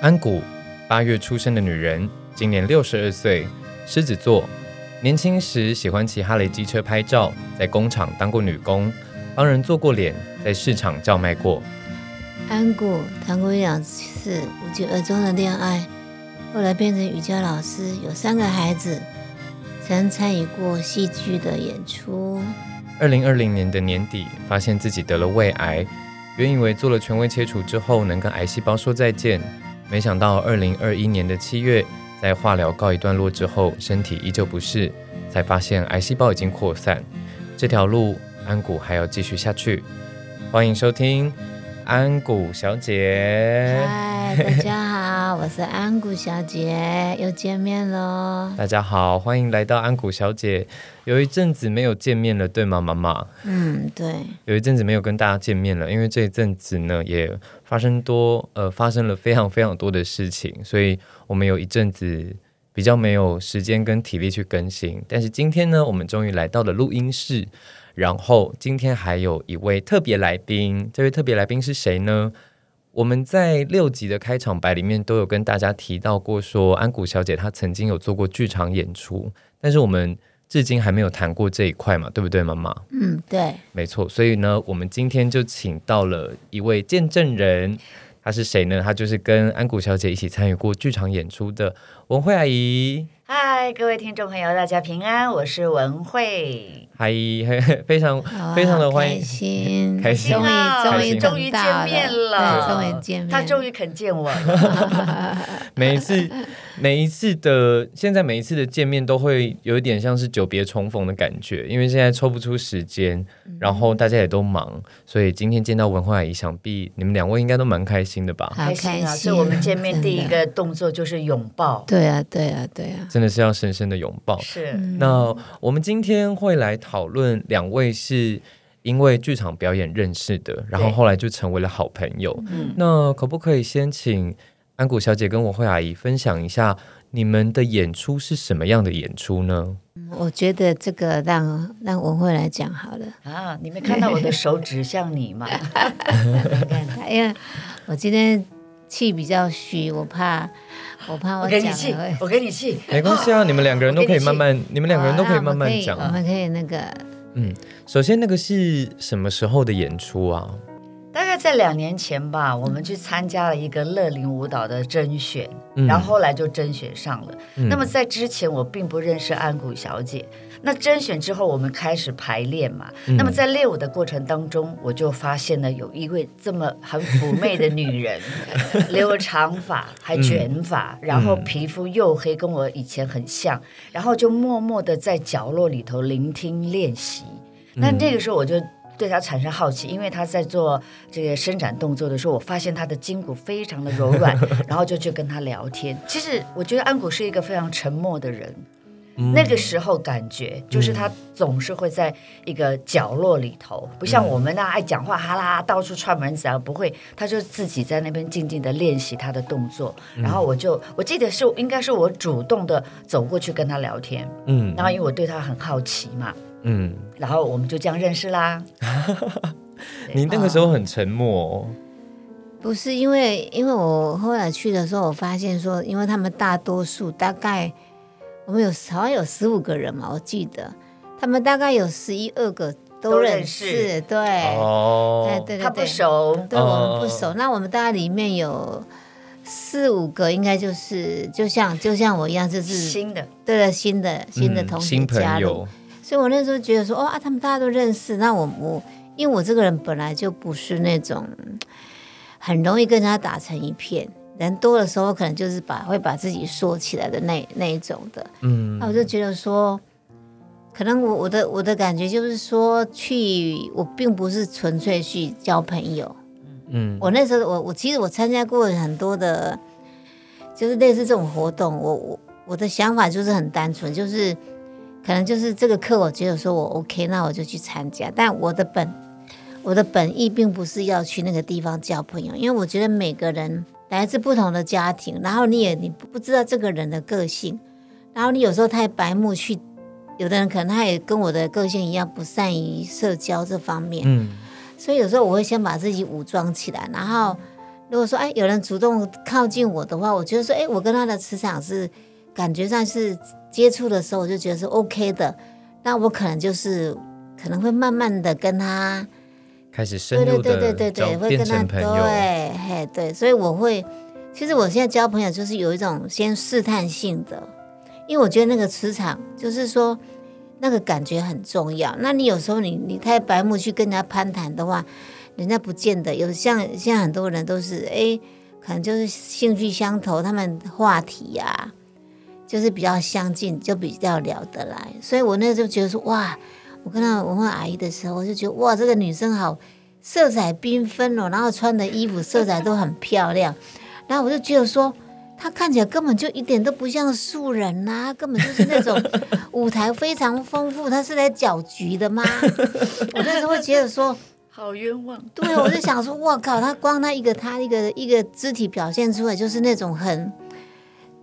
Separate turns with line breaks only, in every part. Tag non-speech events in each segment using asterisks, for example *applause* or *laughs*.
安谷，八月出生的女人，今年六十二岁，狮子座。年轻时喜欢骑哈雷机车拍照，在工厂当过女工，帮人做过脸，在市场叫卖过。
安谷谈过一两次无疾而终的恋爱，后来变成瑜伽老师，有三个孩子，曾参与过戏剧的演出。
二零二零年的年底，发现自己得了胃癌，原以为做了全胃切除之后能跟癌细胞说再见，没想到二零二一年的七月，在化疗告一段落之后，身体依旧不适，才发现癌细胞已经扩散。这条路，安谷还要继续下去。欢迎收听安谷小姐。
嗨，大家好，我是安谷小姐，又见面喽。
大家好，欢迎来到安谷小姐。有一阵子没有见面了，对吗，妈妈？
嗯，对。
有一阵子没有跟大家见面了，因为这一阵子呢，也发生多呃发生了非常非常多的事情，所以我们有一阵子比较没有时间跟体力去更新。但是今天呢，我们终于来到了录音室，然后今天还有一位特别来宾，这位特别来宾是谁呢？我们在六集的开场白里面都有跟大家提到过，说安谷小姐她曾经有做过剧场演出，但是我们至今还没有谈过这一块嘛，对不对，妈妈？
嗯，对。
没错，所以呢，我们今天就请到了一位见证人，他是谁呢？他就是跟安谷小姐一起参与过剧场演出的文慧阿姨。
嗨，各位听众朋友，大家平安，我是文慧。
嗨，*laughs* 非常非常的欢迎，
开心，
开心。
终于
啊
终于
终于见面
了，终于见面，
他终于肯见我了，*laughs*
每一次每一次的现在每一次的见面都会有一点像是久别重逢的感觉，因为现在抽不出时间，然后大家也都忙，所以今天见到文慧阿姨，想必你们两位应该都蛮开心的吧？
开心啊！所以我们见面第一个动作就是拥抱，
对啊，对啊，对啊，
真的是要深深的拥抱。
是
那我们今天会来讨论两位是因为剧场表演认识的，然后后来就成为了好朋友。
嗯
那可不可以先请安谷小姐跟文慧阿姨分享一下你们的演出是什么样的演出呢？
我觉得这个让让文慧来讲好了。
啊！你没看到我的手指像你吗？
你 *laughs* 看，因为我今天气比较虚，我怕我怕
我
我讲
给你气，我给你气，
没关系啊，你们两个人都可以慢慢，你们两个人都可以慢慢讲啊。
我们可以我们可以那个
嗯，首先那个是什么时候的演出啊？
大概在两年前吧，我们去参加了一个乐龄舞蹈的甄选，
嗯
然后后来就甄选上了。
嗯
那么在之前我并不认识安谷小姐，那甄选之后我们开始排练嘛。
嗯
那么在练舞的过程当中，我就发现了有一位这么很妩媚的女人，*laughs* 留长发还卷发，然后皮肤黝黑，跟我以前很像，然后就默默的在角落里头聆听练习。那那个时候我就。对她产生好奇，因为她在做这个伸展动作的时候，我发现她的筋骨非常的柔软，*laughs* 然后就去跟她聊天。其实我觉得安谷是一个非常沉默的人，
嗯。
那个时候感觉就是他总是会在一个角落里头，不像我们那爱讲话哈啦到处串门子啊，不会，他就自己在那边静静的练习他的动作。然后我就我记得是应该是我主动的走过去跟他聊天，
嗯。
然后因为我对他很好奇嘛，
嗯，
然后我们就这样认识啦。*laughs*
你那个时候很沉默、哦，
不是因为因为我后来去的时候，我发现说，因为他们大多数大概我们有好像有十五个人嘛，我记得。他们大概有十一二个都
都认
认识，
识
对，哎
哦，
他不
对对。对，
熟，
对我们不
哦。
熟。那我们大概里面有四五个，应该就是就像就像我一样，就是
新的，
对了新的新的同学
嗯新朋
加入，
友，
所以我那时候觉得说，哦啊，他们大家都认识，那我我因为我这个人本来就不是那种很容易跟人家打成一片，人多的时候可能就是把会把自己缩起来的那那一种的，
嗯。
那我就觉得说，可能我我的我的感觉就是说，去我并不是纯粹去交朋友，
嗯。
我那时候我我其实我参加过很多的，就是类似这种活动，我我我的想法就是很单纯，就是可能就是这个课我觉得说我 OK，那我就去参加。但我的本我的本意并不是要去那个地方交朋友，因为我觉得每个人来自不同的家庭，然后你也你不知道这个人的个性，然后你有时候太白目去，有的人可能他也跟我的个性一样不善于社交这方面，
嗯
所以有时候我会先把自己武装起来，然后如果说哎有人主动靠近我的话，我觉得说哎我跟他的磁场是感觉上是接触的时候，我就觉得是 OK 的，那我可能就是可能会慢慢的跟他。
开始深
对
入的
对对对对对，会
变
跟他对，嘿对，所以我会，其实我现在交朋友就是有一种先试探性的，因为我觉得那个磁场就是说那个感觉很重要。那你有时候你你太白目去跟人家攀谈的话，人家不见得有像现在很多人都是哎，可能就是兴趣相投，他们话题呀、就是比较相近，就比较聊得来。所以我那时候觉得说哇。我看到文化阿姨的时候，我就觉得哇，这个女生好色彩缤纷哦，然后穿的衣服色彩都很漂亮，然后我就觉得说，她看起来根本就一点都不像素人呐、啊，*laughs* 根本就是那种舞台非常丰富，她是来搅局的吗？我那时候会觉得说，
好冤枉。
对，我就想说，我靠，她光她一个她一个一个肢体表现出来就是那种很，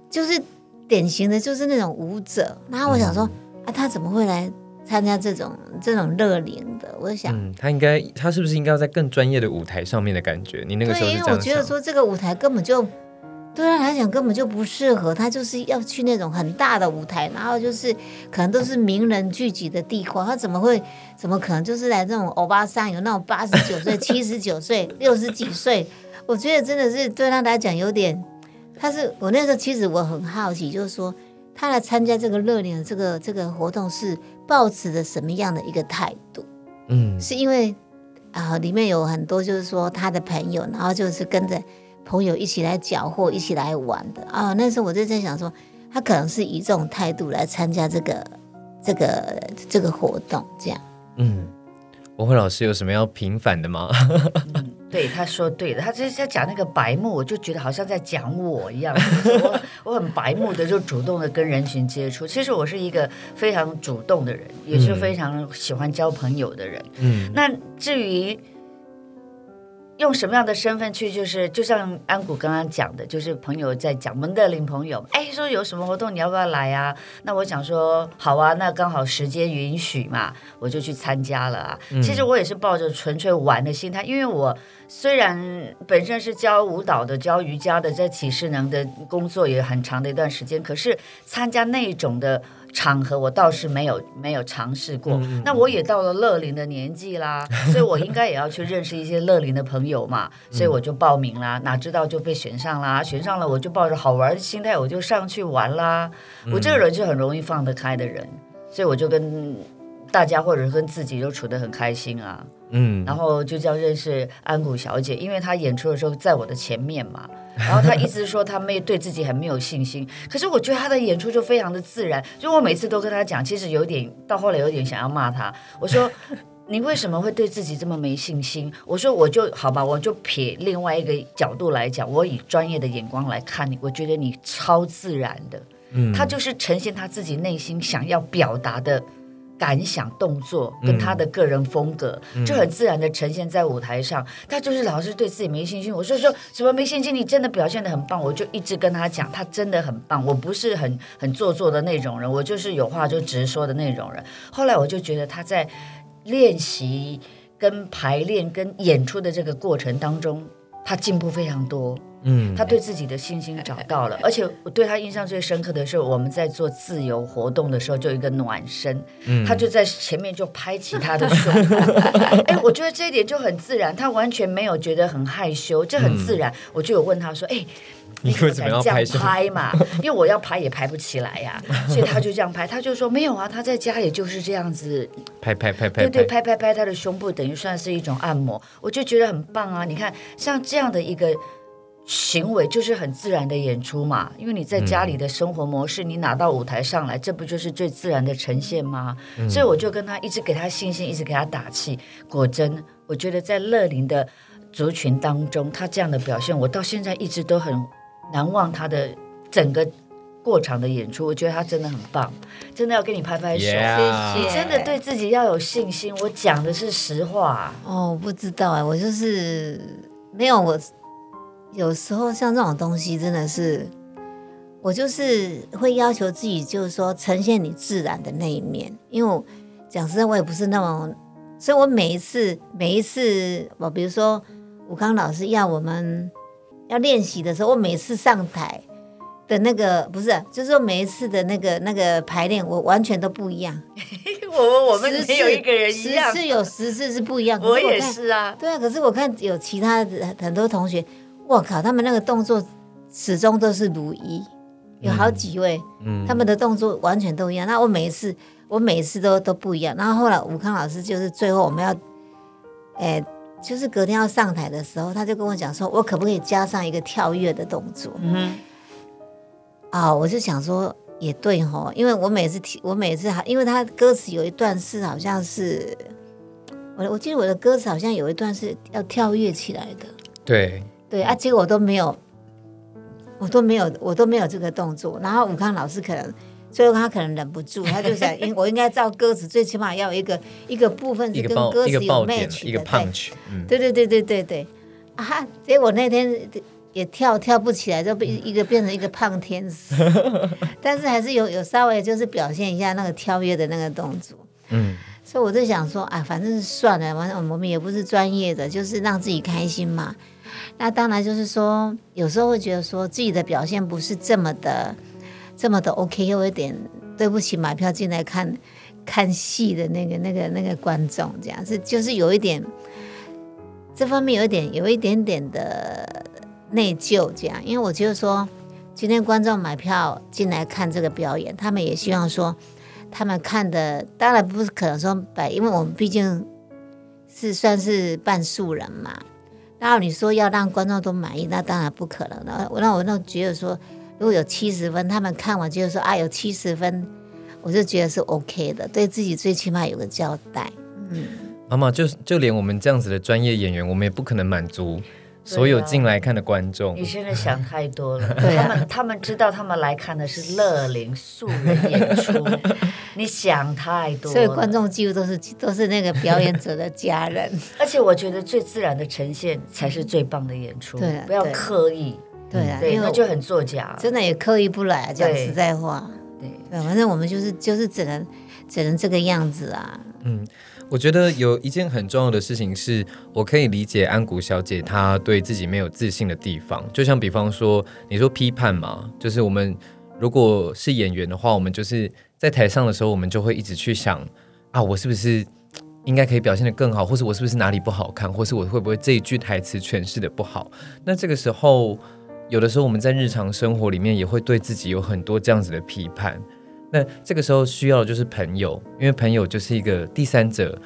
就是典型的就是那种舞者，然后我想说，啊，她怎么会来？参加这种这种热龄的，我想，
嗯，他应该他是不是应该要在更专业的舞台上面的感觉？你那个时候
因为我觉得说这个舞台根本就对他来讲根本就不适合，他就是要去那种很大的舞台，然后就是可能都是名人聚集的地方，他怎么会怎么可能就是来这种欧巴桑，有那种八十九岁、*laughs* 七十九岁、六十几岁？我觉得真的是对他来讲有点，他是我那时候其实我很好奇，就是说他来参加这个热恋的这个这个活动是。抱持着什么样的一个态度？
嗯，
是因为啊，里面有很多就是说他的朋友，然后就是跟着朋友一起来搅和、一起来玩的啊。那时候我就在想说，他可能是以这种态度来参加这个这个这个活动，这样。
嗯，文慧老师有什么要平反的吗？*laughs*
嗯，对，他说对的，他就是在讲那个白目，我就觉得好像在讲我一样。我 *laughs* 我很白目的，就主动的跟人群接触。其实我是一个非常主动的人，也是非常喜欢交朋友的人。
嗯，
那至于用什么样的身份去，就是就像安谷刚刚讲的，就是朋友在讲蒙德林朋友，哎，说有什么活动你要不要来啊？那我想说好啊，那刚好时间允许嘛，我就去参加了啊。其实我也是抱着纯粹玩的心态，因为我虽然本身是教舞蹈的、教瑜伽的，在启示能的工作也很长的一段时间，可是参加那种的。场合我倒是没有没有尝试过，那我也到了乐龄的年纪啦，*laughs* 所以我应该也要去认识一些乐龄的朋友嘛，所以我就报名啦，哪知道就被选上啦，选上了我就抱着好玩的心态我就上去玩啦，我这个人是很容易放得开的人，所以我就跟大家或者跟自己都处得很开心啊，
嗯，
然后就叫认识安谷小姐，因为她演出的时候在我的前面嘛。然后他一直说他没对自己很没有信心，可是我觉得他的演出就非常的自然，就我每次都跟他讲，其实有点到后来有点想要骂他，我说 *laughs* 你为什么会对自己这么没信心？我说我就好吧，我就撇另外一个角度来讲，我以专业的眼光来看你，我觉得你超自然的，
嗯，
他就是呈现他自己内心想要表达的。感想、动作跟他的个人风格，就很自然的呈现在舞台上。他就是老是对自己没信心，我就说什么没信心？你真的表现的很棒，我就一直跟他讲，他真的很棒。我不是很很做作的那种人，我就是有话就直说的那种人。后来我就觉得他在练习、跟排练、跟演出的这个过程当中，他进步非常多。
嗯，
他对自己的信心找到了，*laughs* 而且我对他印象最深刻的是，我们在做自由活动的时候，就一个暖身，嗯他就在前面就拍起他的胸，*laughs* 哎，我觉得这一点就很自然，他完全没有觉得很害羞，这很自然。我就有问他说，哎。
你为什么要
这样
拍胸
拍嘛？*laughs* 因为我要拍也拍不起来呀、所以他就这样拍。他就说没有啊，他在家里就是这样子
拍拍拍拍
对对，拍拍拍他的胸部，等于算是一种按摩，我就觉得很棒啊！你看，像这样的一个行为，就是很自然的演出嘛。因为你在家里的生活模式，你拿到舞台上来，这不就是最自然的呈现吗？所以我就跟他一直给他信心，一直给他打气。果真，我觉得在乐龄的族群当中，他这样的表现，我到现在一直都很难忘他的整个。过场的演出，我觉得他真的很棒，真的要给你拍拍手。
Yeah
谢谢
你真的对自己要有信心，我讲的是实话。
哦，我不知道哎，我就是没有我。有时候像这种东西，真的是我就是会要求自己，就是说呈现你自然的那一面。因为我讲实在，我也不是那么，所以我每一次每一次，我比如说武康老师要我们要练习的时候，我每次上台的那个不是，就是说每一次的那个那个排练，我完全都不一样。*laughs*
我我们
十
没有一个人一
十
样，
次有十次是不一样。可
我也是啊。
对啊，可是我看有其他的很多同学，我靠，他们那个动作始终都是如一，有好几位，
嗯
他们的动作完全都一样。那我每一次，我每一次都都不一样。然后后来武康老师就是最后我们要，哎、就是隔天要上台的时候，他就跟我讲说，我可不可以加上一个跳跃的动作？
嗯哼，
啊、我就想说也对吼，因为我每次提，我每次还，因为他歌词有一段是好像是，我我记得我的歌词好像有一段是要跳跃起来的，
对，
对啊，结果我都没有，我都没有，我都没有这个动作。然后武康老师可能最后他可能忍不住，他就想，*laughs* 应我应该照歌词，最起码要有一个一个部分是跟歌词有，match
一个
的，对
punch，嗯，
对对对对对对，啊！结果那天也跳跳不起来，就变一个变成一个胖天使，*laughs* 但是还是有有稍微就是表现一下那个跳跃的那个动作。
嗯，
所以我就想说，啊，反正是算了，反正我们也不是专业的，就是让自己开心嘛。那当然就是说，有时候会觉得说自己的表现不是这么的这么的 OK，又有点对不起买票进来看看戏的那个那个那个观众，这样是就是有一点这方面有一点有一点点的内疚，这样，因为我觉得说今天观众买票进来看这个表演，他们也希望说。他们看的当然不是可能说百，因为我们毕竟是算是半素人嘛。然后你说要让观众都满意，那当然不可能了。我那我那觉得说，如果有七十分，他们看完觉得说啊有七十分，我就觉得是 OK 的，对自己最起码有个交代。
嗯妈妈就就连我们这样子的专业演员，我们也不可能满足所有进来看的观众
你。现在想太多了。*laughs*
对啊
他们他们知道他们来看的是乐龄素人演出，*laughs* 你想太多了。
所以观众几乎都是都是那个表演者的家人。*laughs*
而且我觉得最自然的呈现才是最棒的演出，
对啊
不要刻意，
对啊，
对，
因为
就很作假。
真的也刻意不来，讲
对
实在话。
对，
对，反正我们就是就是只能只能这个样子啊。
我觉得有一件很重要的事情是，我可以理解安谷小姐她对自己没有自信的地方。就像比方说，你说批判嘛，就是我们如果是演员的话，我们就是在台上的时候，我们就会一直去想啊，我是不是应该可以表现得更好，或是我是不是哪里不好看，或是我会不会这一句台词诠释的不好？那这个时候，有的时候我们在日常生活里面也会对自己有很多这样子的批判。那这个时候需要的就是朋友，因为朋友就是一个第三者，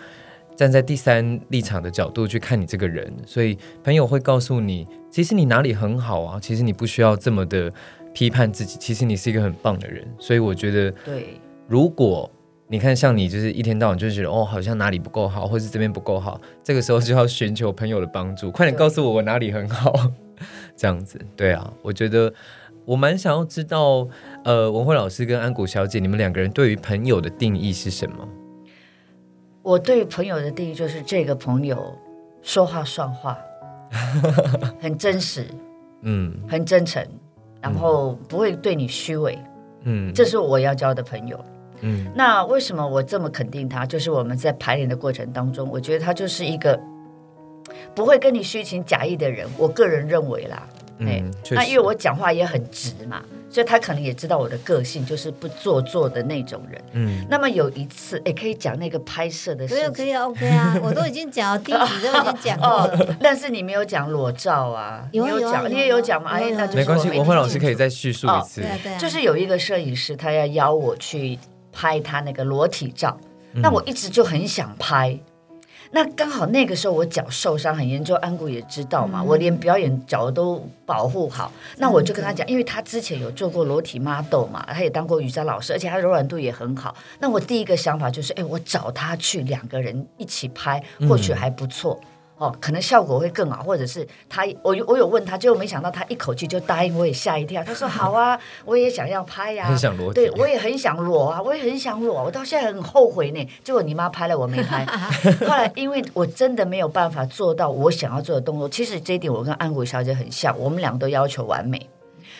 站在第三立场的角度去看你这个人，所以朋友会告诉你，其实你哪里很好啊，其实你不需要这么的批判自己，其实你是一个很棒的人。所以我觉得，
对，
如果你看像你就是一天到晚就觉得哦，好像哪里不够好，或是这边不够好，这个时候就要寻求朋友的帮助，快点告诉我我哪里很好，这样子。对啊，我觉得我蛮想要知道，呃，文慧老师跟安谷小姐，你们两个人对于朋友的定义是什么？
我对朋友的定义就是这个朋友说话算话，*laughs* 很真实，
嗯
很真诚，然后不会对你虚伪，
嗯
这是我要交的朋友。
嗯
那为什么我这么肯定他？就是我们在排练的过程当中，我觉得他就是一个不会跟你虚情假意的人。我个人认为啦，哎
嗯，
那因为我讲话也很直嘛，所以他可能也知道我的个性，就是不做作的那种人。
嗯
那么有一次，哎，可以讲那个拍摄的事情。
可以可以啊，OK 啊，我都已经讲了，第一集都已经讲过了。*laughs*
哦，但是你没有讲裸照啊，
有有啊有啊
你也有讲吗？哎，那就是
没关系，文慧老师可以再叙述一次
对。啊对啊，
就是有一个摄影师，他要邀我去拍他那个裸体照，
嗯
那我一直就很想拍。那刚好那个时候我脚受伤很严重，安谷也知道
嗯
嘛，我连表演脚都保护好。那我就跟他讲，因为他之前有做过裸体 model 嘛，他也当过瑜伽老师，而且他柔软度也很好。那我第一个想法就是，哎，我找他去两个人一起拍，或许还不错。哦，可能效果会更好，或者是他，我有我有问他，结果没想到他一口气就答应，我也吓一跳。他说好啊，*laughs* 我也想要拍呀、*laughs*
很想裸
对我也很想裸啊，我也很想裸，我到现在很后悔呢。结果你妈拍了，我没拍。*laughs* 后来因为我真的没有办法做到我想要做的动作，其实这一点我跟安谷小姐很像，我们俩都要求完美。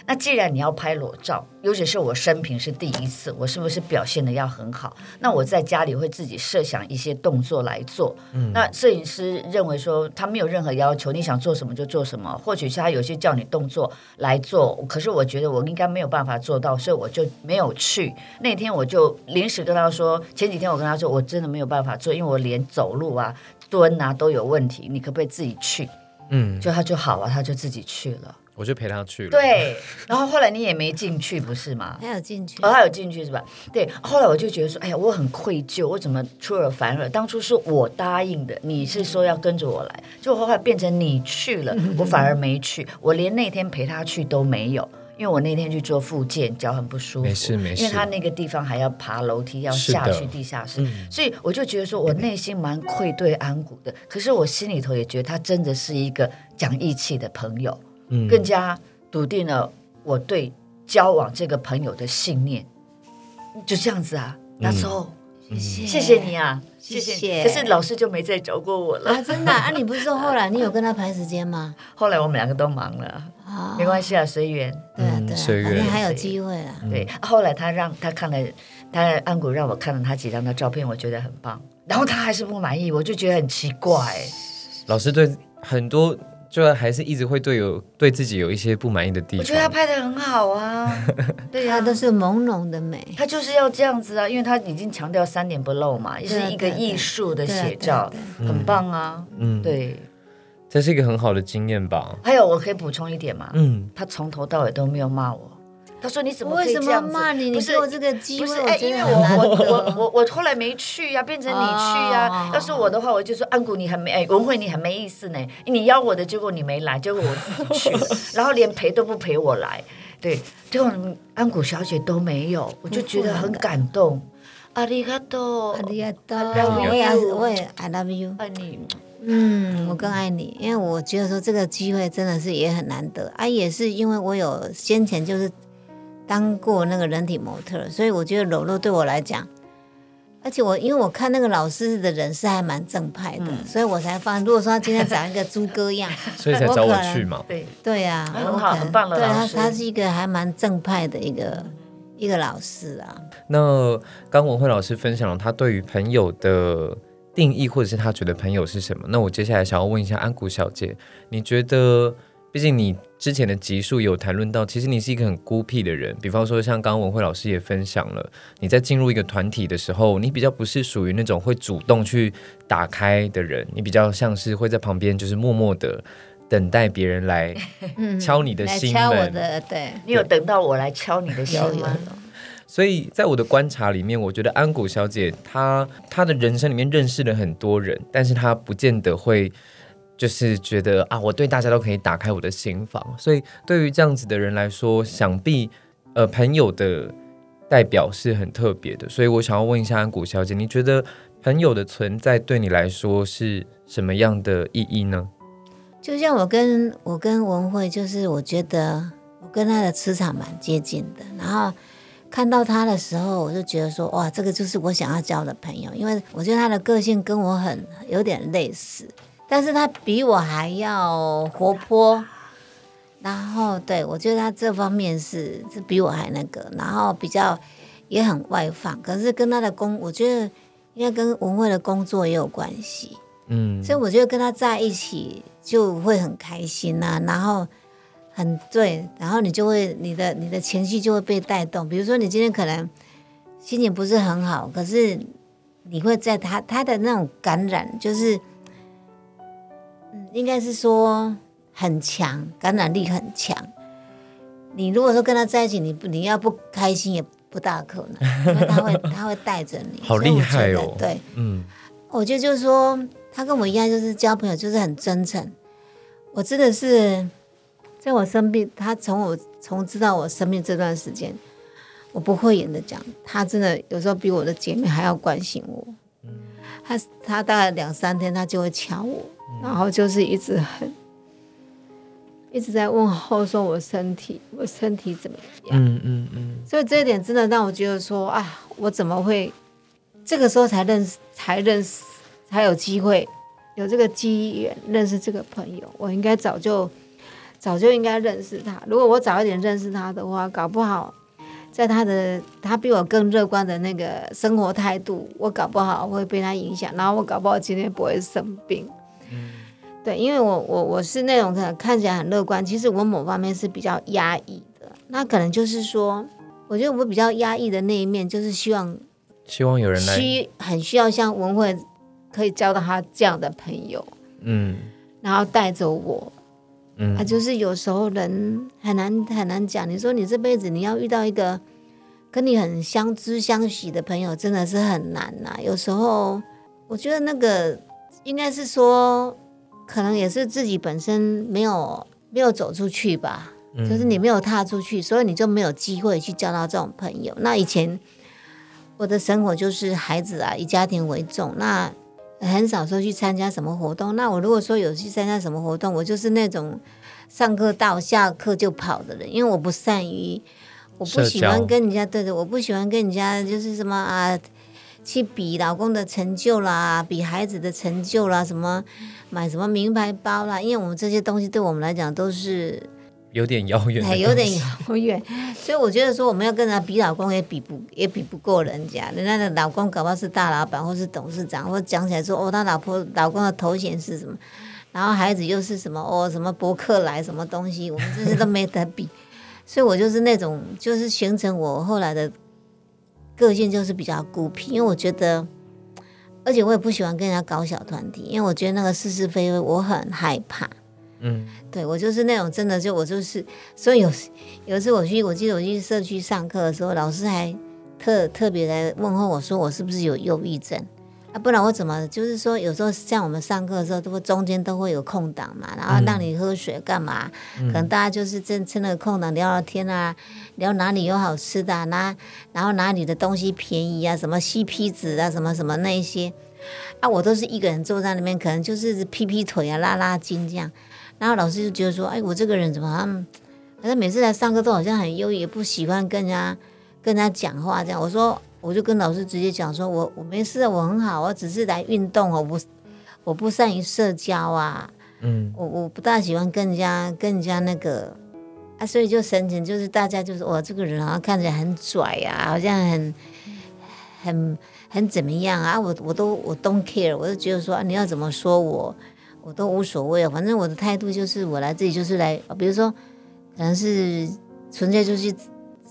那既然你要拍裸照，尤其是我生平是第一次，我是不是表现的要很好？那我在家里会自己设想一些动作来做。嗯那摄影师认为说他没有任何要求，你想做什么就做什么，或许是他有些叫你动作来做，可是我觉得我应该没有办法做到，所以我就没有去。那天我就临时跟他说，前几天我跟他说我真的没有办法做，因为我连走路啊、蹲啊都有问题，你可不可以自己去？
嗯，
就他就好啊，他就自己去了。
我就陪他去了。，
对，然后后来你也没进去，不是吗？
他有进去
哦，，他有进去是吧？对，后来我就觉得说，哎呀，我很愧疚，我怎么出尔反尔？当初是我答应的，你是说要跟着我来，结果后来变成你去了，*laughs* 我反而没去，我连那天陪他去都没有。因为我那天去做复健，脚很不舒服，
没事没事
因为他那个地方还要爬楼梯，要下去地下室，所以我就觉得说，我内心蛮愧对安谷的。可是我心里头也觉得他真的是一个讲义气的朋友，
嗯
更加笃定了我对交往这个朋友的信念。就这样子啊，那时候、
谢谢
谢谢你啊，
谢
谢
谢
可是老师就没再找过我了。
啊，真的啊？啊你不是说后来你有跟他排时间吗？*laughs*
后来我们两个都忙了，
啊，
没关系啊，随缘。
对啊对啊，
嗯随缘
反正还有机会啦。
对，后来他让他看了，他安谷让我看了他几张的照片，我觉得很棒。然后他还是不满意，我就觉得很奇怪。
老师对很多就还是一直会对有对自己有一些不满意的地方。
我觉得他拍的很好啊，*laughs* 对呀、
它都是朦胧的美，
他就是要这样子啊，因为他已经强调三点不漏嘛，也是一个艺术的写照，很棒啊。
嗯，
对，
这是一个很好的经验吧。
还有我可以补充一点吗？
嗯，
他从头到尾都没有骂我，他说你怎么可
为什么
以这样子？
骂你？你
不是
给我这个机会，
不是哎，
觉
因为我
得很难
我我
得。
我我后来没去呀、变成你去呀、
哦
要是我的话，我就说安谷你很没哎，文慧你很没意思呢。你邀我的，结果你没来，结果我自己去了，*laughs* 然后连陪都不陪我来。对，结果安谷小姐都没有，我就觉得很感动。阿里嘎多，
ありがと
I love
う，我也
you
我也 I love you。
爱你。
嗯，我更爱你，因为我觉得说这个机会真的是也很难得啊，也是因为我有先前就是 当过那个人体模特，所以我觉得柔柔对我来讲，而且我因为我看那个老师的人是还蛮正派的，所以我才发现，如果说他今天长一个猪哥样，
所以才找我去嘛。
对，
对呀、
很好很棒的
对他他是一个还蛮正派的一个一个老师啊。
那刚文慧老师分享了他对于朋友的定义，或者是他觉得朋友是什么。那我接下来想要问一下安谷小姐，你觉得，毕竟你之前的集数有谈论到，其实你是一个很孤僻的人。比方说，像刚刚文慧老师也分享了，你在进入一个团体的时候，你比较不是属于那种会主动去打开的人，你比较像是会在旁边就是默默的等待别人来 *laughs*
嗯，
敲你的
来
心
敲我
门。
的，对，
你有等到我来敲你的心
有有
吗？
所以在我的观察里面，我觉得安谷小姐她她的人生里面认识了很多人，但是她不见得会就是觉得啊，我对大家都可以打开我的心房。所以对于这样子的人来说，想必呃朋友的代表是很特别的。所以我想要问一下安谷小姐，你觉得朋友的存在对你来说是什么样的意义呢？
就像我跟我跟文慧，就是我觉得我跟他的磁场蛮接近的，然后看到他的时候，我就觉得说，哇，这个就是我想要交的朋友，因为我觉得他的个性跟我很有点类似，但是他比我还要活泼，然后对我觉得他这方面是是比我还那个，然后比较也很外放，可是跟他的工，我觉得应该跟文慧的工作也有关系。
嗯，
所以我觉得跟他在一起就会很开心呐、然后很对，然后你就会你的你的情绪就会被带动。比如说你今天可能心情不是很好，可是你会在他他的那种感染，就是嗯，应该是说很强，感染力很强。你如果说跟他在一起，你不你要不开心也不大可能，*laughs* 因为他会他会带着你，
好厉害哦
对。
嗯
我觉得就是说，他跟我一样，就是交朋友，就是很真诚。我真的是在我生病，他从我从知道我生病这段时间，我不会演的讲，他真的有时候比我的姐妹还要关心我。他他大概两三天，他就会敲我，然后就是一直很一直在问候，说我身体，我身体怎么样？
嗯嗯嗯，
所以这一点真的让我觉得说，啊，我怎么会这个时候才认识，才认识，才有机会有这个机缘认识这个朋友？我应该早就早就应该认识他。如果我早一点认识他的话，搞不好在他的他比我更乐观的那个生活态度，我搞不好会被他影响，然后我搞不好今天不会生病。对，因为我我我是那种可能看起来很乐观，其实我某方面是比较压抑的。那可能就是说，我觉得我比较压抑的那一面，就是希望
希望有人来，
需很需要像文慧可以交到他这样的朋友，
嗯
然后带走我。
嗯
啊，就是有时候人很难很难讲。你说你这辈子你要遇到一个跟你很相知相许的朋友，真的是很难呐、有时候我觉得那个应该是说，可能也是自己本身没有没有走出去吧，
嗯
就是你没有踏出去，所以你就没有机会去交到这种朋友。那以前我的生活就是孩子啊，以家庭为重，那很少说去参加什么活动。那我如果说有去参加什么活动，我就是那种上课到下课就跑的人，因为我不善于，我不喜欢跟人家对着，我不喜欢跟人家就是什么啊。去比老公的成就啦，比孩子的成就啦，什么买什么名牌包啦，因为我们这些东西对我们来讲都是
有点遥远的
还有点遥远，所以我觉得说我们要跟人家比老公也比不也比不过人家，人家的老公搞不好是大老板或是董事长，或讲起来说哦他老婆老公的头衔是什么，然后孩子又是什么哦什么伯克莱什么东西，我们这些都没得比，*laughs* 所以我就是那种就是形成我后来的个性就是比较孤僻，因为我觉得。而且我也不喜欢跟人家搞小团体，因为我觉得那个是是非非我很害怕。
嗯
对我就是那种真的就我就是，所以有有一次我去，我记得我去社区上课的时候，老师还特特别来问候我说我是不是有忧郁症啊？不然我怎么就是说有时候像我们上课的时候，都会中间都会有空档嘛，然后让你喝水干嘛？可能大家就是趁趁那个空档聊聊天啊，聊哪里有好吃的、啊，哪然后哪里的东西便宜啊，什么 CP 值啊，什么什么那一些啊，我都是一个人坐在那边，可能就是劈劈腿啊，拉拉筋这样。然后老师就觉得说，哎，我这个人怎么好像，好像每次来上课都好像很忧郁，也不喜欢跟人家跟人家讲话这样。我说，我就跟老师直接讲说，我我没事，我很好，我只是来运动哦，我不我不善于社交啊，
嗯。
我我不大喜欢跟人家跟人家那个啊，所以就神情就是大家就是哇这个人好像看起来很拽啊，好像很很很怎么样啊，我我都我 don't care，我就觉得说、啊、你要怎么说我我都无所谓，反正我的态度就是我来这里就是来，比如说可能是纯粹就去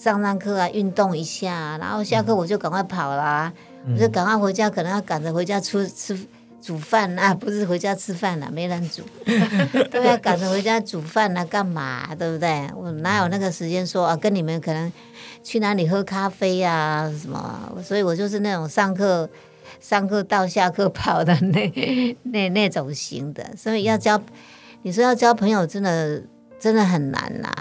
上上课啊，运动一下啊、然后下课我就赶快跑啦，我就赶快回家，可能要赶着回家吃吃煮饭啊，*laughs* 不是回家吃饭啦、没人煮，*laughs* 都要，赶着回家煮饭啊，干嘛？对不对？我哪有那个时间说啊，跟你们可能去哪里喝咖啡啊什么？所以我就是那种上课上课到下课跑的那 *laughs* 那那种型的，所以要交，你说要交朋友真的真的很难啦。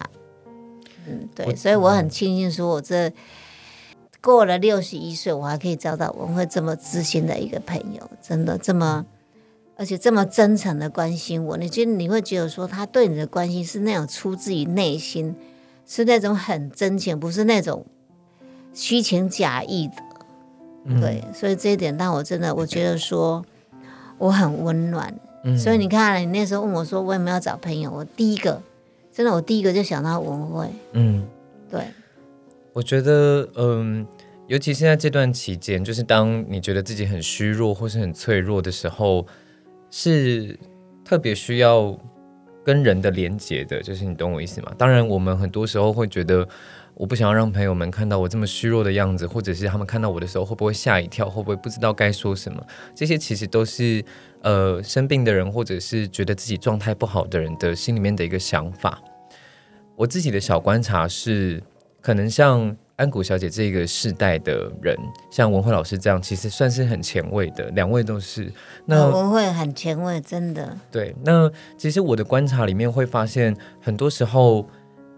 嗯，对，所以我很庆幸说，我这过了六十一岁，我还可以找到文慧这么知心的一个朋友，真的这么，而且这么真诚的关心我。你觉得你会觉得说，他对你的关心是那种出自于内心，是那种很真情，不是那种虚情假意的。
嗯
对，所以这一点让我真的，我觉得说我很温暖。
嗯
所以你看，你那时候问我说我有没有找朋友，我第一个真的，我第一个就想到文慧。
嗯。
对，
我觉得，嗯，尤其现在这段期间，就是当你觉得自己很虚弱或是很脆弱的时候，是特别需要跟人的连接的，就是你懂我意思吗？当然，我们很多时候会觉得，我不想要让朋友们看到我这么虚弱的样子，或者是他们看到我的时候会不会吓一跳，会不会不知道该说什么？这些其实都是呃生病的人，或者是觉得自己状态不好的人的心里面的一个想法。我自己的小观察是，可能像安谷小姐这个世代的人，像文慧老师这样，其实算是很前卫的，两位都是。那
文慧很前卫，真的。
对，那其实我的观察里面会发现，很多时候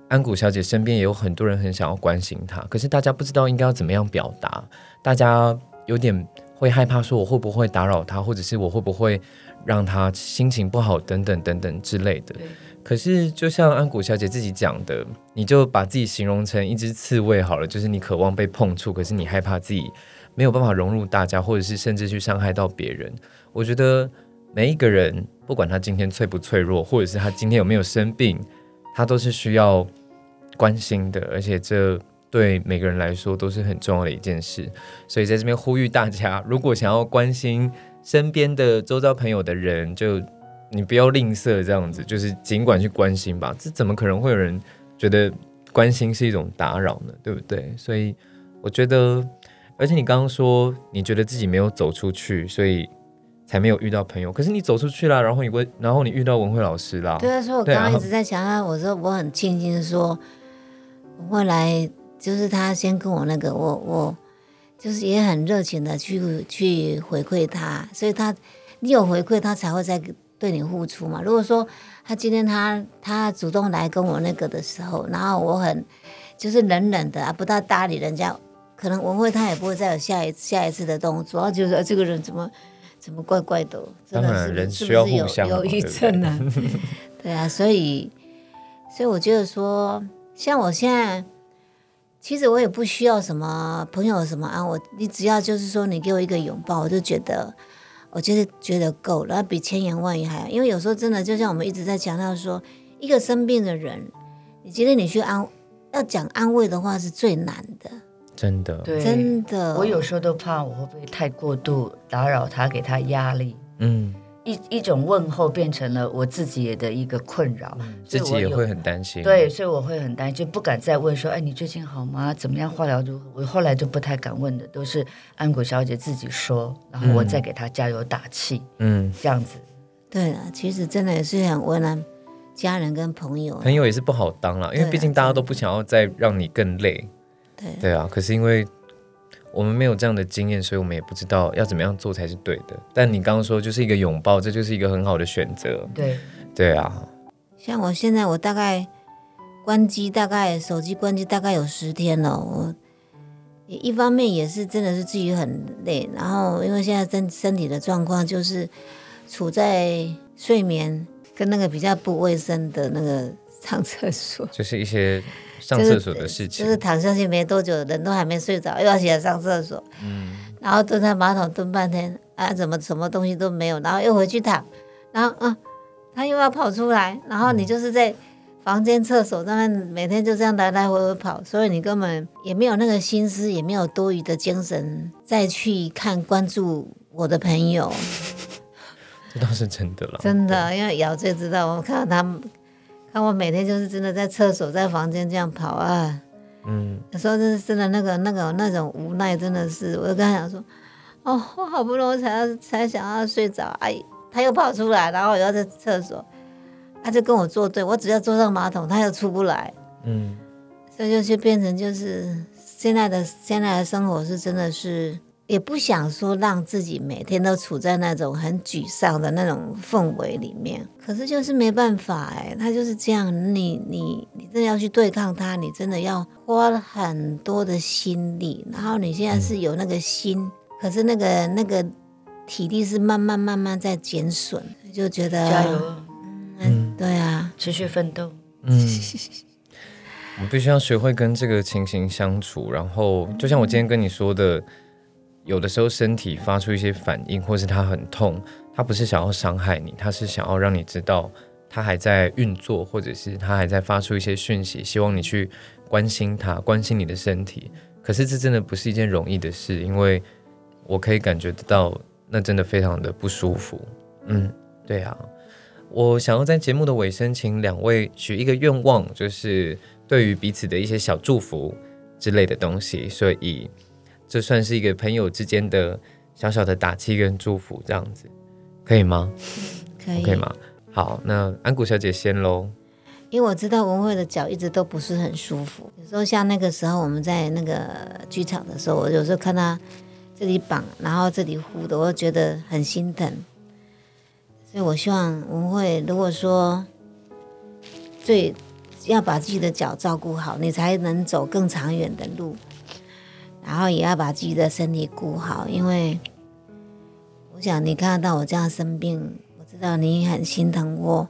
安谷小姐身边也有很多人很想要关心她，可是大家不知道应该要怎么样表达，大家有点会害怕，说我会不会打扰他，或者是我会不会让他心情不好，等等等等之类的。可是，就像安谷小姐自己讲的，你就把自己形容成一只刺猬好了，就是你渴望被碰触，可是你害怕自己没有办法融入大家，或者是甚至去伤害到别人。我觉得每一个人，不管他今天脆不脆弱，或者是他今天有没有生病，他都是需要关心的，而且这对每个人来说都是很重要的一件事。所以在这边呼吁大家，如果想要关心身边的周遭朋友的人，就你不要吝啬这样子，就是尽管去关心吧。这怎么可能会有人觉得关心是一种打扰呢？对不对？所以我觉得，而且你刚刚说你觉得自己没有走出去，所以。才没有遇到朋友，可是你走出去了，然后你问，然后你遇到文慧老师啦。
对啊，所以我刚刚一直在想啊，我说我很庆幸说，文来就是他先跟我那个，我我就是也很热情的去去回馈他，所以他你有回馈，他才会再对你付出嘛。如果说他今天他他主动来跟我那个的时候，然后我很就是冷冷的啊，不大搭理人家，可能文慧他也不会再有下一下一次的动作，然就是这个人怎么。怎么怪怪的？真的是是不是有忧郁症呢？*laughs* 对啊，所以所以我觉得说，像我现在，其实我也不需要什么朋友什么啊，我你只要就是说你给我一个拥抱，我就觉得，我就是觉得够了，比千言万语还要。因为有时候真的就像我们一直在强调说，一个生病的人，你今天你去安要讲安慰的话是最难的。
真的，
对，
真的，
我有时候都怕我会不会太过度打扰他，给他压力。嗯，一一种问候变成了我自己的一个困扰，
自己也会很担心。
对，所以我会很担心，就不敢再问说：“哎，你最近好吗？怎么样？化疗如何？”我后来就不太敢问的，都是安谷小姐自己说，然后我再给她加油打气。嗯，这样子。
对了，其实真的也是很为难家人跟朋友，
朋友也是不好当了，因为毕竟大家都不想要再让你更累。对啊，可是因为我们没有这样的经验，所以我们也不知道要怎么样做才是对的。但你刚刚说就是一个拥抱，这就是一个很好的选择。
对，
对啊。
像我现在，我大概关机，大概手机关机大概有十天了。我一方面也是真的是自己很累，然后因为现在身身体的状况就是处在睡眠跟那个比较不卫生的那个上厕所，
就是一些。上厕所的事情，
就是躺下去没多久，人都还没睡着，又要起来上厕所，嗯，然后蹲在马桶蹲半天，啊，怎么什么东西都没有，然后又回去躺，然后啊，他又要跑出来，然后你就是在房间、厕所上面每天就这样来来回回跑，所以你根本也没有那个心思，也没有多余的精神再去看关注我的朋友，*laughs*
这倒是真的了，
真的，因为瑶最知道，我看到他们。看我每天就是真的在厕所、在房间这样跑啊，嗯，有时候就是真的那个、那个、那种无奈，真的是，我就跟他讲说，哦，我好不容易才要才想要睡着，哎，他又跑出来，然后又要在厕所，他就跟我作对，我只要坐上马桶，他又出不来，嗯，所以就就变成就是现在的现在的生活是真的是。也不想说让自己每天都处在那种很沮丧的那种氛围里面，可是就是没办法哎，他就是这样，你你你真的要去对抗他，你真的要花了很多的心力，然后你现在是有那个心，可是那个那个体力是慢慢慢慢在减损，就觉得
加油，
嗯，对啊，
持续奋斗，嗯，*laughs*
我必须要学会跟这个情形相处，然后就像我今天跟你说的。有的时候身体发出一些反应，或是它很痛，它不是想要伤害你，它是想要让你知道它还在运作，或者是它还在发出一些讯息，希望你去关心它，关心你的身体。可是这真的不是一件容易的事，因为我可以感觉得到，那真的非常的不舒服。嗯，对啊，我想要在节目的尾声，请两位许一个愿望，就是对于彼此的一些小祝福之类的东西，所以。这算是一个朋友之间的小小的打气跟祝福，这样子可以吗？
可以，
可以吗？好，那安谷小姐先喽。
因为我知道文慧的脚一直都不是很舒服，有时候像那个时候我们在那个剧场的时候，我有时候看她这里绑，然后这里呼的，我觉得很心疼。所以我希望文慧，如果说最要把自己的脚照顾好，你才能走更长远的路。然后也要把自己的身体顾好，因为我想你看到我这样生病，我知道你很心疼我。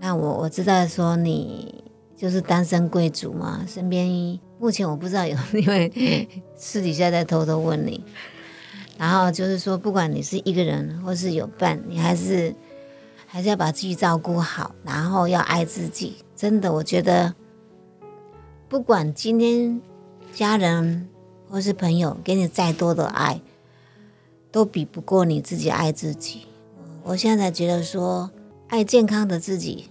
那我我知道说你就是单身贵族嘛，身边目前我不知道有，因为私底下在偷偷问你。然后就是说，不管你是一个人或是有伴，你还是还是要把自己照顾好，然后要爱自己。真的，我觉得不管今天家人或是朋友给你再多的爱，都比不过你自己爱自己。我现在觉得说，爱健康的自己，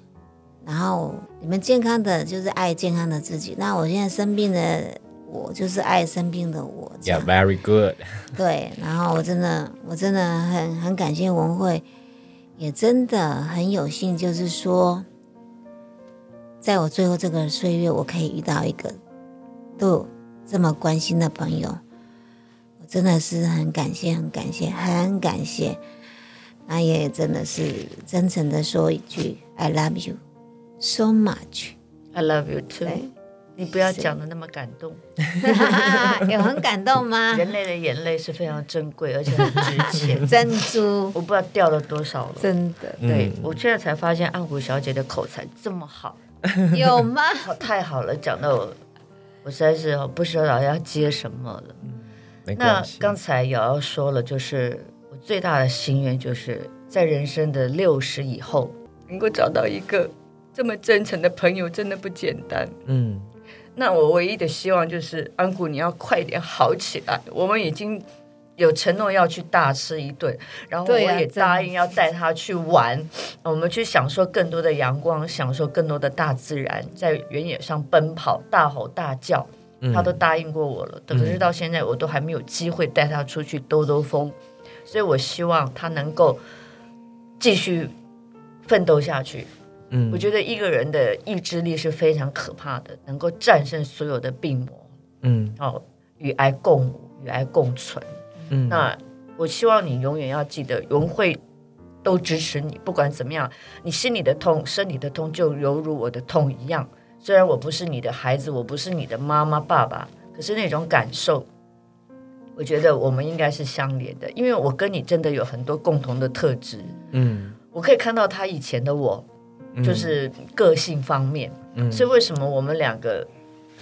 然后你们健康的就是爱健康的自己。那我现在生病的我，就是爱生病的我。这
Yeah, very good。*laughs*
对，然后我真的，我真的很很感谢文慧，也真的很有幸，就是说，在我最后这个岁月，我可以遇到一个对我这么关心的朋友，我真的是很感谢，很感谢，很感谢。那也真的是真诚的说一句，I love you so much。
I love you too。你不要讲的那么感动，*laughs*
有很感动吗？
人类的眼泪是非常珍贵，而且很值钱。*laughs*
珍珠，
我不知道掉了多少了。
真的
对
嗯
我现在才发现安谷小姐的口才这么好，
有吗？
太好了，讲到我，我实在是不知道要接什么了。那。刚才瑶瑶说了，就是我最大的心愿，就是在人生的六十以后，能够找到一个这么真诚的朋友，真的不简单。
嗯，
那我唯一的希望就是安谷，你要快点好起来。我们已经有承诺要去大吃一顿，然后我也答应要带他去玩，我们去享受更多的阳光，享受更多的大自然，在原野上奔跑、大吼大叫。
嗯
他都答应过我了，可是到现在我都还没有机会带他出去兜兜风，所以我希望他能够继续奋斗下去。
嗯
我觉得一个人的意志力是非常可怕的，能够战胜所有的病魔，
嗯
哦，与癌共舞，与癌共存。
嗯，
那我希望你永远要记得，永会都支持你，不管怎么样，你心里的痛、身体的痛，就犹如我的痛一样。虽然我不是你的孩子，我不是你的妈妈、爸爸，可是那种感受，我觉得我们应该是相连的，因为我跟你真的有很多共同的特质。
嗯
我可以看到他以前的我，
嗯
就是个性方面，
嗯
所以为什么我们两个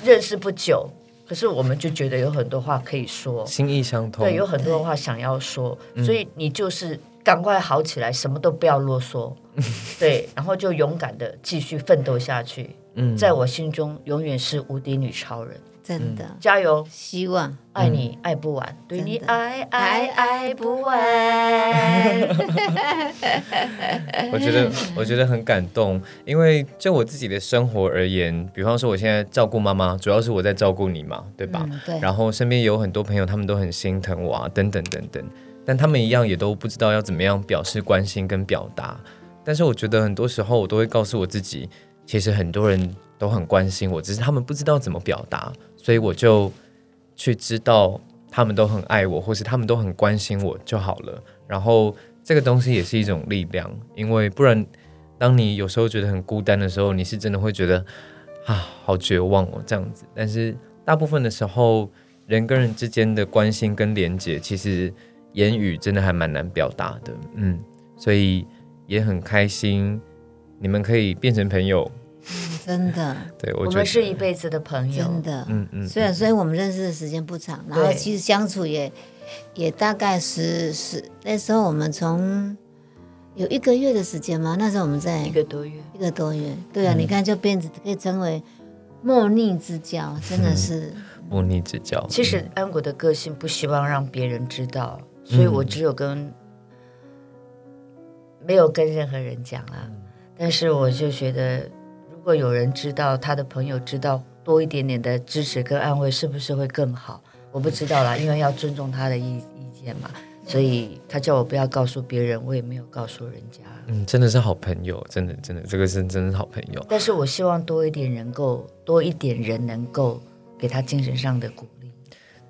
认识不久，可是我们就觉得有很多话可以说，
心意相通。
对，有很多话想要说，
嗯。
所以你就是赶快好起来，什么都不要啰嗦，*laughs* 对，然后就勇敢的继续奋斗下去，
嗯。
在我心中永远是无敌女超人，
真的，
加油！
希望
爱你爱不完，对你爱爱爱不完。*laughs*
我觉得我觉得很感动，因为就我自己的生活而言，比方说我现在照顾妈妈，主要是我在照顾你嘛，对吧？
嗯对
然后身边有很多朋友，他们都很心疼我啊，等等等等，但他们一样也都不知道要怎么样表示关心跟表达。但是我觉得很多时候我都会告诉我自己，其实很多人都很关心我，只是他们不知道怎么表达，所以我就去知道他们都很爱我，或是他们都很关心我就好了。然后这个东西也是一种力量，因为不然，当你有时候觉得很孤单的时候，你是真的会觉得啊，好绝望哦，这样子。但是大部分的时候，人跟人之间的关心跟连接，其实言语真的还蛮难表达的，嗯，所以也很开心你们可以变成朋友。*laughs*
真的。
对我觉得
我们是一辈子的朋友，
真的，
嗯嗯，
虽然虽然我们认识的时间不长，然后其实相处也也大概十十那时候我们从有一个月的时间嘛，那时候我们在
一个多月。
一个多月，对啊，
嗯。
你看就变成可以称为莫逆之交，真的是
莫逆之交。
其实安国的个性不希望让别人知道，所以我只有跟、没有跟任何人讲啊。但是我就觉得，如果有人知道，他的朋友知道多一点点的支持跟安慰，是不是会更好？我不知道啦，因为要尊重他的意意见嘛。所以他叫我不要告诉别人，我也没有告诉人家。
嗯，真的是好朋友，真的真的，这个是真的是好朋友。
但是我希望多一点人够，多一点人能够给他精神上的鼓励。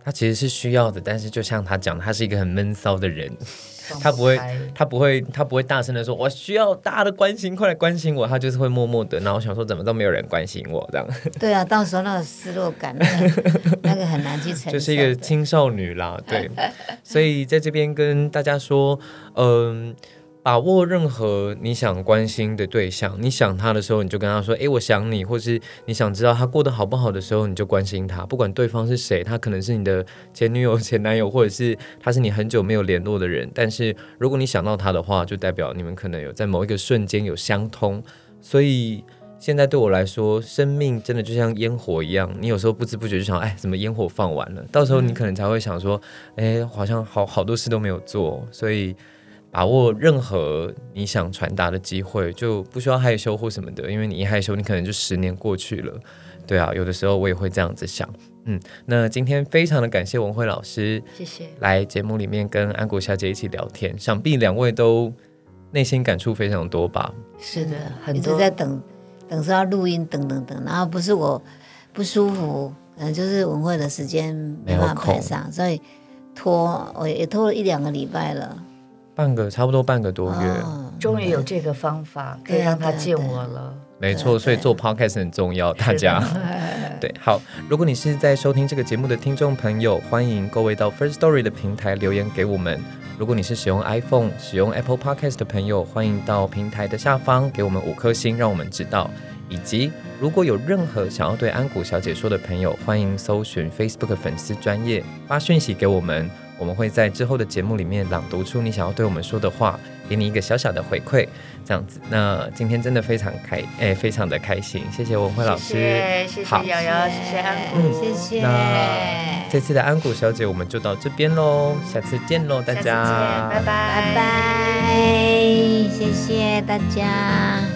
他其实是需要的，但是就像他讲，他是一个很闷骚的人，*laughs* 他不会他不会，他不会大声的说“我需要大家的关心，快来关心我”，他就是会默默的。然后想说怎么都没有人关心我，这样
对啊，到时候那个失落感，那个 *laughs* 那个很难去承受，
就是一个青少女啦，对。所以在这边跟大家说，嗯、把握任何你想关心的对象，你想他的时候，你就跟他说：“诶，我想你。”或是你想知道他过得好不好的时候，你就关心他。不管对方是谁，他可能是你的前女友、*laughs* 前男友，或者是他是你很久没有联络的人。但是如果你想到他的话，就代表你们可能有在某一个瞬间有相通。所以现在对我来说，生命真的就像烟火一样，你有时候不知不觉就想，哎，怎么烟火放完了？到时候你可能才会想说，哎，好像好好多事都没有做，所以把握任何你想传达的机会，就不需要害羞或什么的，因为你一害羞，你可能就十年过去了。对啊，有的时候我也会这样子想。嗯，那今天非常的感谢文慧老师，
谢谢。
来节目里面跟安国小姐一起聊天，想必两位都内心感触非常多吧？
是的，很多
在等，等说要录音，等等等，然后不是我不舒服，可能就是文慧的时间没办法排上，所以拖我也拖了一两个礼拜了。
半个差不多半个多月，
哦，
终于有这个方法可以让他见我了。
没错，所以做 podcast 很重要，大家。*laughs* 对，好，如果你是在收听这个节目的听众朋友，欢迎各位到 First Story 的平台留言给我们。如果你是使用 iPhone、使用 Apple Podcast 的朋友，欢迎到平台的下方给我们五颗星，让我们知道。以及如果有任何想要对安谷小姐说的朋友，欢迎搜寻 Facebook 粉丝专业发讯息给我们，我们会在之后的节目里面朗读出你想要对我们说的话，给你一个小小的回馈，这样子。那今天真的非常开，哎，非常的开心，谢谢文慧老师，
谢谢谢
好
谢瑶瑶，谢谢安谷，
嗯谢谢。
那这次的安谷小姐我们就到这边喽，下次见喽，大家，
见，拜拜，
拜拜，谢谢大家。